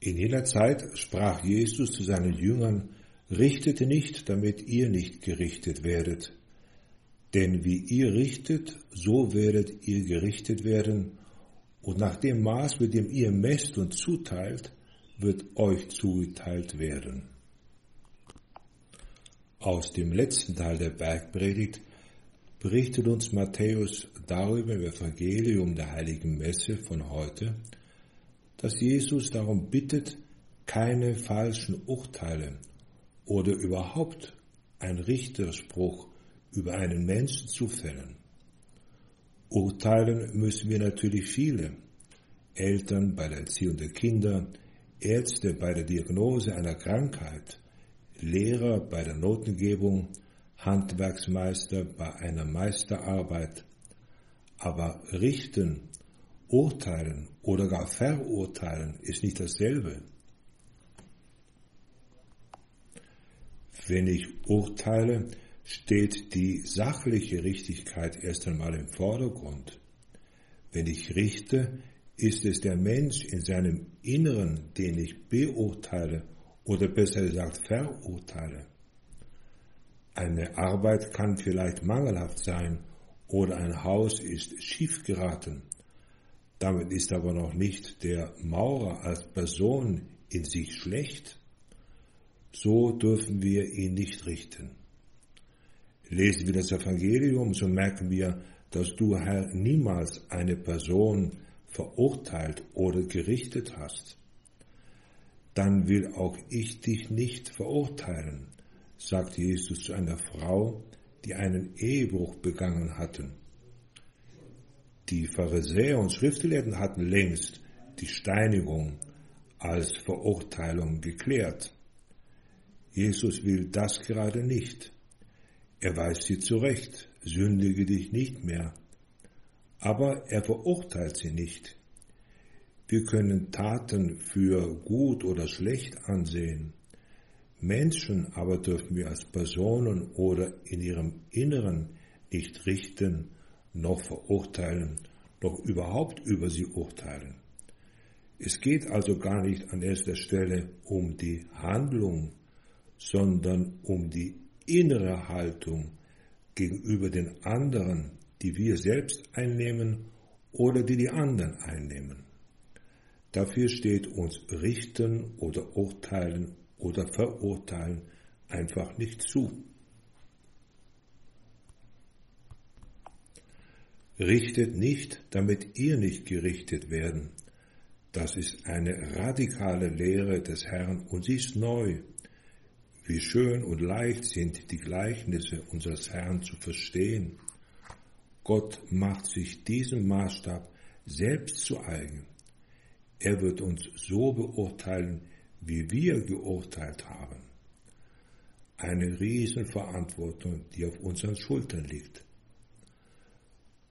In jener Zeit sprach Jesus zu seinen Jüngern, Richtet nicht, damit ihr nicht gerichtet werdet. Denn wie ihr richtet, so werdet ihr gerichtet werden, und nach dem Maß, mit dem ihr messt und zuteilt, wird euch zugeteilt werden. Aus dem letzten Teil der Bergpredigt berichtet uns Matthäus darüber im Evangelium der heiligen Messe von heute, dass Jesus darum bittet, keine falschen Urteile oder überhaupt ein Richterspruch über einen Menschen zu fällen. Urteilen müssen wir natürlich viele. Eltern bei der Erziehung der Kinder, Ärzte bei der Diagnose einer Krankheit, Lehrer bei der Notengebung, Handwerksmeister bei einer Meisterarbeit. Aber richten Urteilen oder gar verurteilen ist nicht dasselbe. Wenn ich urteile, steht die sachliche Richtigkeit erst einmal im Vordergrund. Wenn ich richte, ist es der Mensch in seinem Inneren, den ich beurteile oder besser gesagt verurteile. Eine Arbeit kann vielleicht mangelhaft sein oder ein Haus ist schief geraten. Damit ist aber noch nicht der Maurer als Person in sich schlecht. So dürfen wir ihn nicht richten. Lesen wir das Evangelium, so merken wir, dass du, Herr, niemals eine Person verurteilt oder gerichtet hast. Dann will auch ich dich nicht verurteilen, sagt Jesus zu einer Frau, die einen Ehebruch begangen hatten. Die Pharisäer und Schriftgelehrten hatten längst die Steinigung als Verurteilung geklärt. Jesus will das gerade nicht. Er weist sie zurecht, sündige dich nicht mehr. Aber er verurteilt sie nicht. Wir können Taten für gut oder schlecht ansehen. Menschen aber dürfen wir als Personen oder in ihrem Inneren nicht richten noch verurteilen, noch überhaupt über sie urteilen. Es geht also gar nicht an erster Stelle um die Handlung, sondern um die innere Haltung gegenüber den anderen, die wir selbst einnehmen oder die die anderen einnehmen. Dafür steht uns richten oder urteilen oder verurteilen einfach nicht zu. Richtet nicht, damit ihr nicht gerichtet werden. Das ist eine radikale Lehre des Herrn und sie ist neu. Wie schön und leicht sind die Gleichnisse unseres Herrn zu verstehen. Gott macht sich diesen Maßstab selbst zu eigen. Er wird uns so beurteilen, wie wir geurteilt haben. Eine Riesenverantwortung, die auf unseren Schultern liegt.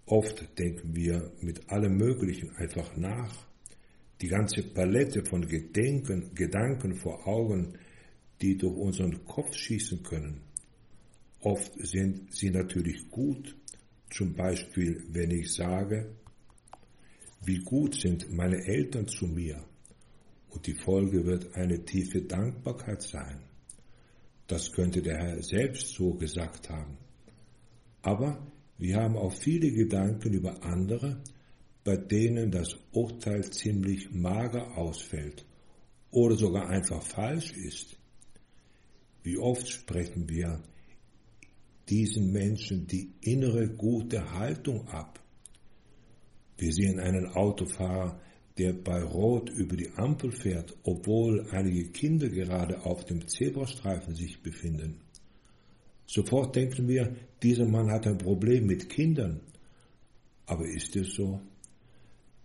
Oft denken wir mit allem Möglichen einfach nach. Die ganze Palette von Gedenken, Gedanken vor Augen, die durch unseren Kopf schießen können. Oft sind sie natürlich gut, zum Beispiel wenn ich sage, wie gut sind meine Eltern zu mir und die Folge wird eine tiefe Dankbarkeit sein. Das könnte der Herr selbst so gesagt haben. Aber wir haben auch viele Gedanken über andere, bei denen das Urteil ziemlich mager ausfällt oder sogar einfach falsch ist. Wie oft sprechen wir diesen Menschen die innere gute Haltung ab. Wir sehen einen Autofahrer, der bei Rot über die Ampel fährt, obwohl einige Kinder gerade auf dem Zebrastreifen sich befinden. Sofort denken wir, dieser Mann hat ein Problem mit Kindern. Aber ist es so?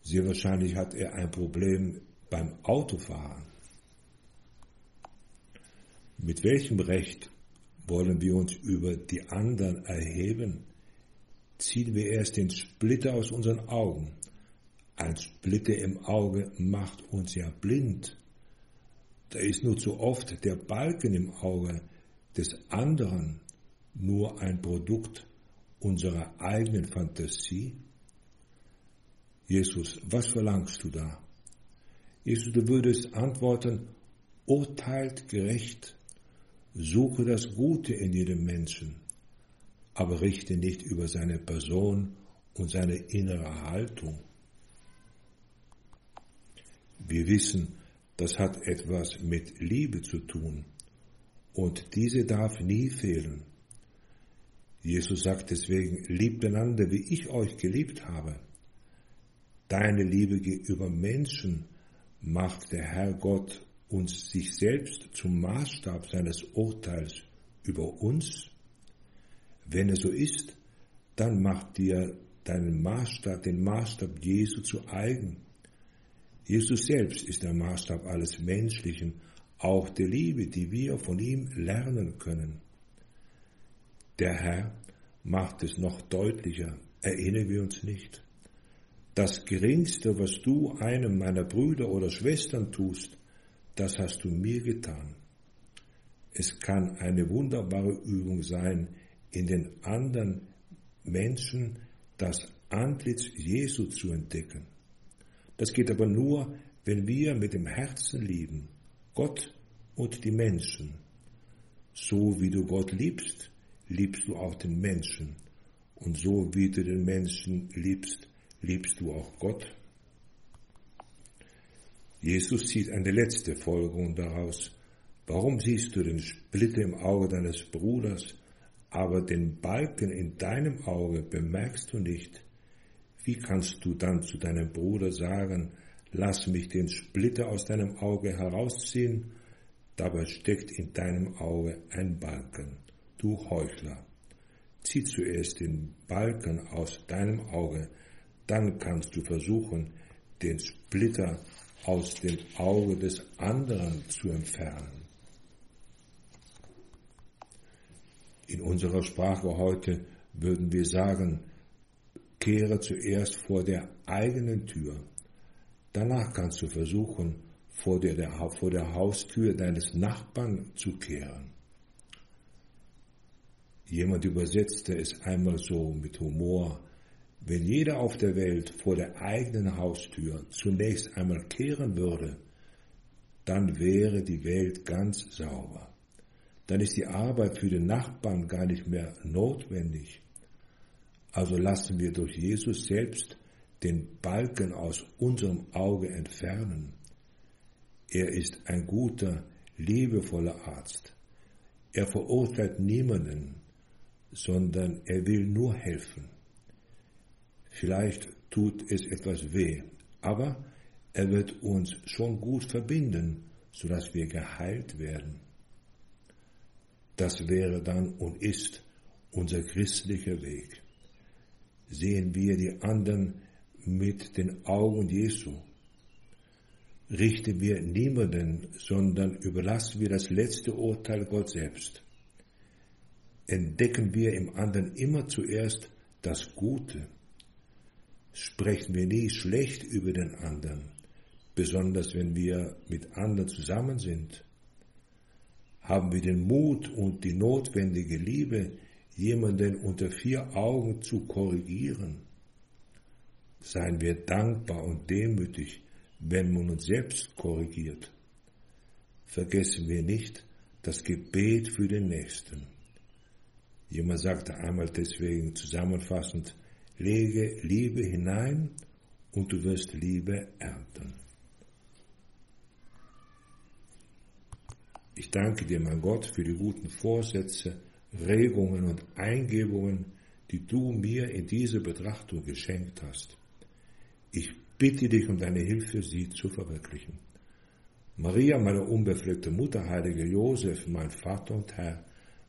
Sehr wahrscheinlich hat er ein Problem beim Autofahren. Mit welchem Recht wollen wir uns über die anderen erheben? Ziehen wir erst den Splitter aus unseren Augen. Ein Splitter im Auge macht uns ja blind. Da ist nur zu oft der Balken im Auge des anderen nur ein Produkt unserer eigenen Fantasie? Jesus, was verlangst du da? Jesus, du würdest antworten, urteilt gerecht, suche das Gute in jedem Menschen, aber richte nicht über seine Person und seine innere Haltung. Wir wissen, das hat etwas mit Liebe zu tun und diese darf nie fehlen. Jesus sagt deswegen, liebt einander, wie ich euch geliebt habe. Deine Liebe gegenüber Menschen macht der Herr Gott uns sich selbst zum Maßstab seines Urteils über uns? Wenn es so ist, dann macht dir deinen Maßstab, den Maßstab Jesu zu eigen. Jesus selbst ist der Maßstab alles Menschlichen, auch der Liebe, die wir von ihm lernen können. Der Herr macht es noch deutlicher. Erinnern wir uns nicht? Das Geringste, was du einem meiner Brüder oder Schwestern tust, das hast du mir getan. Es kann eine wunderbare Übung sein, in den anderen Menschen das Antlitz Jesu zu entdecken. Das geht aber nur, wenn wir mit dem Herzen lieben, Gott und die Menschen, so wie du Gott liebst, liebst du auch den Menschen. Und so wie du den Menschen liebst, liebst du auch Gott. Jesus zieht eine letzte Folgerung daraus. Warum siehst du den Splitter im Auge deines Bruders, aber den Balken in deinem Auge bemerkst du nicht? Wie kannst du dann zu deinem Bruder sagen, lass mich den Splitter aus deinem Auge herausziehen, dabei steckt in deinem Auge ein Balken du Heuchler. Zieh zuerst den Balken aus deinem Auge, dann kannst du versuchen, den Splitter aus dem Auge des anderen zu entfernen. In unserer Sprache heute würden wir sagen, kehre zuerst vor der eigenen Tür. Danach kannst du versuchen, vor der, vor der Haustür deines Nachbarn zu kehren. Jemand übersetzte es einmal so mit Humor, wenn jeder auf der Welt vor der eigenen Haustür zunächst einmal kehren würde, dann wäre die Welt ganz sauber. Dann ist die Arbeit für den Nachbarn gar nicht mehr notwendig. Also lassen wir durch Jesus selbst den Balken aus unserem Auge entfernen. Er ist ein guter, liebevoller Arzt. Er verurteilt niemanden, sondern er will nur helfen. Vielleicht tut es etwas weh, aber er wird uns schon gut verbinden, sodass wir geheilt werden. Das wäre dann und ist unser christlicher Weg. Sehen wir die anderen mit den Augen Jesu. Richten wir niemanden, sondern überlassen wir das letzte Urteil Gott selbst entdecken wir im anderen immer zuerst das Gute. Sprechen wir nie schlecht über den anderen, besonders wenn wir mit anderen zusammen sind. Haben wir den Mut und die notwendige Liebe, jemanden unter vier Augen zu korrigieren. Seien wir dankbar und demütig, wenn man uns selbst korrigiert. Vergessen wir nicht das Gebet für den Nächsten. Jemand sagte einmal deswegen zusammenfassend, lege Liebe hinein und du wirst Liebe ernten. Ich danke dir, mein Gott, für die guten Vorsätze, Regungen und Eingebungen, die du mir in diese Betrachtung geschenkt hast. Ich bitte dich um deine Hilfe, sie zu verwirklichen. Maria, meine unbefleckte Mutter, heilige Josef, mein Vater und Herr,